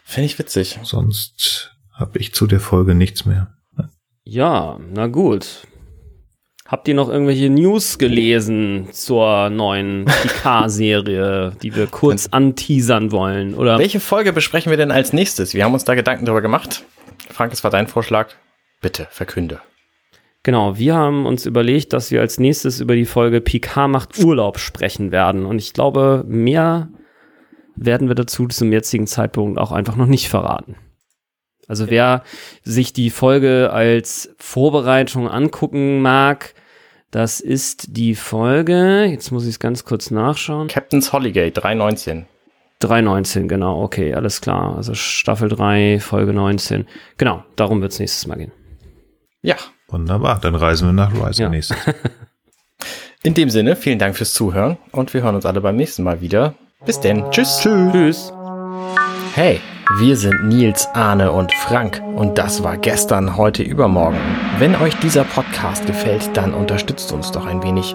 Finde ich witzig. Sonst habe ich zu der Folge nichts mehr. Ja, na gut. Habt ihr noch irgendwelche News gelesen zur neuen PK-Serie, die wir kurz anteasern wollen? Oder? Welche Folge besprechen wir denn als nächstes? Wir haben uns da Gedanken darüber gemacht. Frank, es war dein Vorschlag. Bitte, verkünde. Genau, wir haben uns überlegt, dass wir als nächstes über die Folge PK macht Urlaub sprechen werden. Und ich glaube, mehr werden wir dazu zum jetzigen Zeitpunkt auch einfach noch nicht verraten. Also wer sich die Folge als Vorbereitung angucken mag, das ist die Folge, jetzt muss ich es ganz kurz nachschauen. Captain's Holiday 319. 319, genau, okay, alles klar. Also Staffel 3, Folge 19. Genau, darum wird es nächstes Mal gehen. Ja. Wunderbar, dann reisen wir nach Rise ja. nächstes. (laughs) In dem Sinne, vielen Dank fürs Zuhören und wir hören uns alle beim nächsten Mal wieder. Bis denn. Tschüss. Tschüss. Tschüss. Hey. Wir sind Nils, Arne und Frank und das war gestern, heute, übermorgen. Wenn euch dieser Podcast gefällt, dann unterstützt uns doch ein wenig.